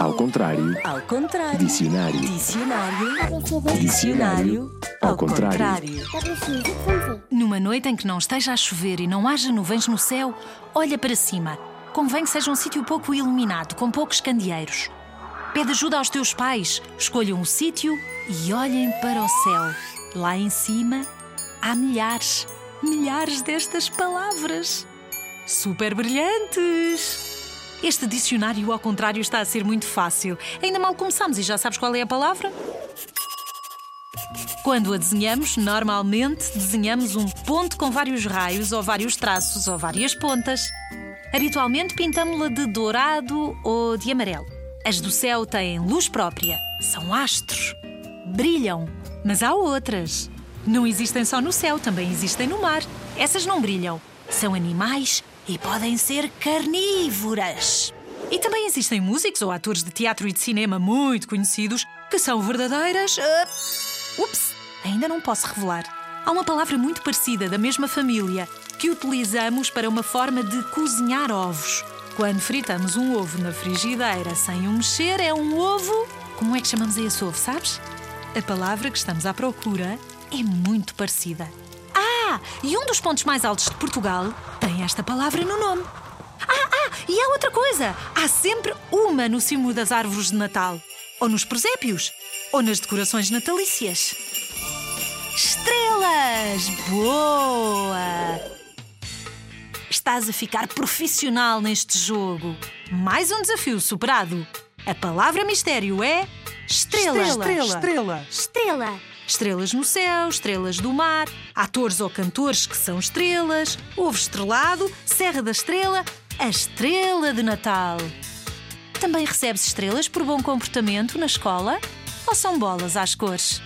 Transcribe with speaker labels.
Speaker 1: Ao contrário.
Speaker 2: Ao contrário.
Speaker 1: Dicionário.
Speaker 2: Dicionário.
Speaker 1: Dicionário. Ao contrário.
Speaker 3: Numa noite em que não esteja a chover e não haja nuvens no céu, olha para cima. Convém que seja um sítio pouco iluminado, com poucos candeeiros. Pede ajuda aos teus pais, escolham um sítio e olhem para o céu. Lá em cima há milhares, milhares destas palavras. Super brilhantes! Este dicionário, ao contrário, está a ser muito fácil. Ainda mal começamos e já sabes qual é a palavra? Quando a desenhamos, normalmente desenhamos um ponto com vários raios, ou vários traços, ou várias pontas. Habitualmente pintamos-la de dourado ou de amarelo. As do céu têm luz própria, são astros, brilham, mas há outras. Não existem só no céu, também existem no mar. Essas não brilham, são animais e podem ser carnívoras. E também existem músicos ou atores de teatro e de cinema muito conhecidos que são verdadeiras. Uh... Ups, ainda não posso revelar. Há uma palavra muito parecida, da mesma família, que utilizamos para uma forma de cozinhar ovos. Quando fritamos um ovo na frigideira sem o mexer, é um ovo. Como é que chamamos a esse ovo, sabes? A palavra que estamos à procura é muito parecida. Ah, e um dos pontos mais altos de Portugal tem esta palavra no nome. Ah, ah, e há outra coisa. Há sempre uma no cimo das árvores de Natal. Ou nos presépios. Ou nas decorações natalícias. Estrelas! Boa! Estás a ficar profissional neste jogo. Mais um desafio superado. A palavra mistério é estrela.
Speaker 2: Estrela.
Speaker 4: Estrela.
Speaker 5: Estrela.
Speaker 3: Estrelas no céu, estrelas do mar, atores ou cantores que são estrelas, ovo estrelado, Serra da Estrela, a estrela de Natal. Também recebes estrelas por bom comportamento na escola? Ou são bolas às cores?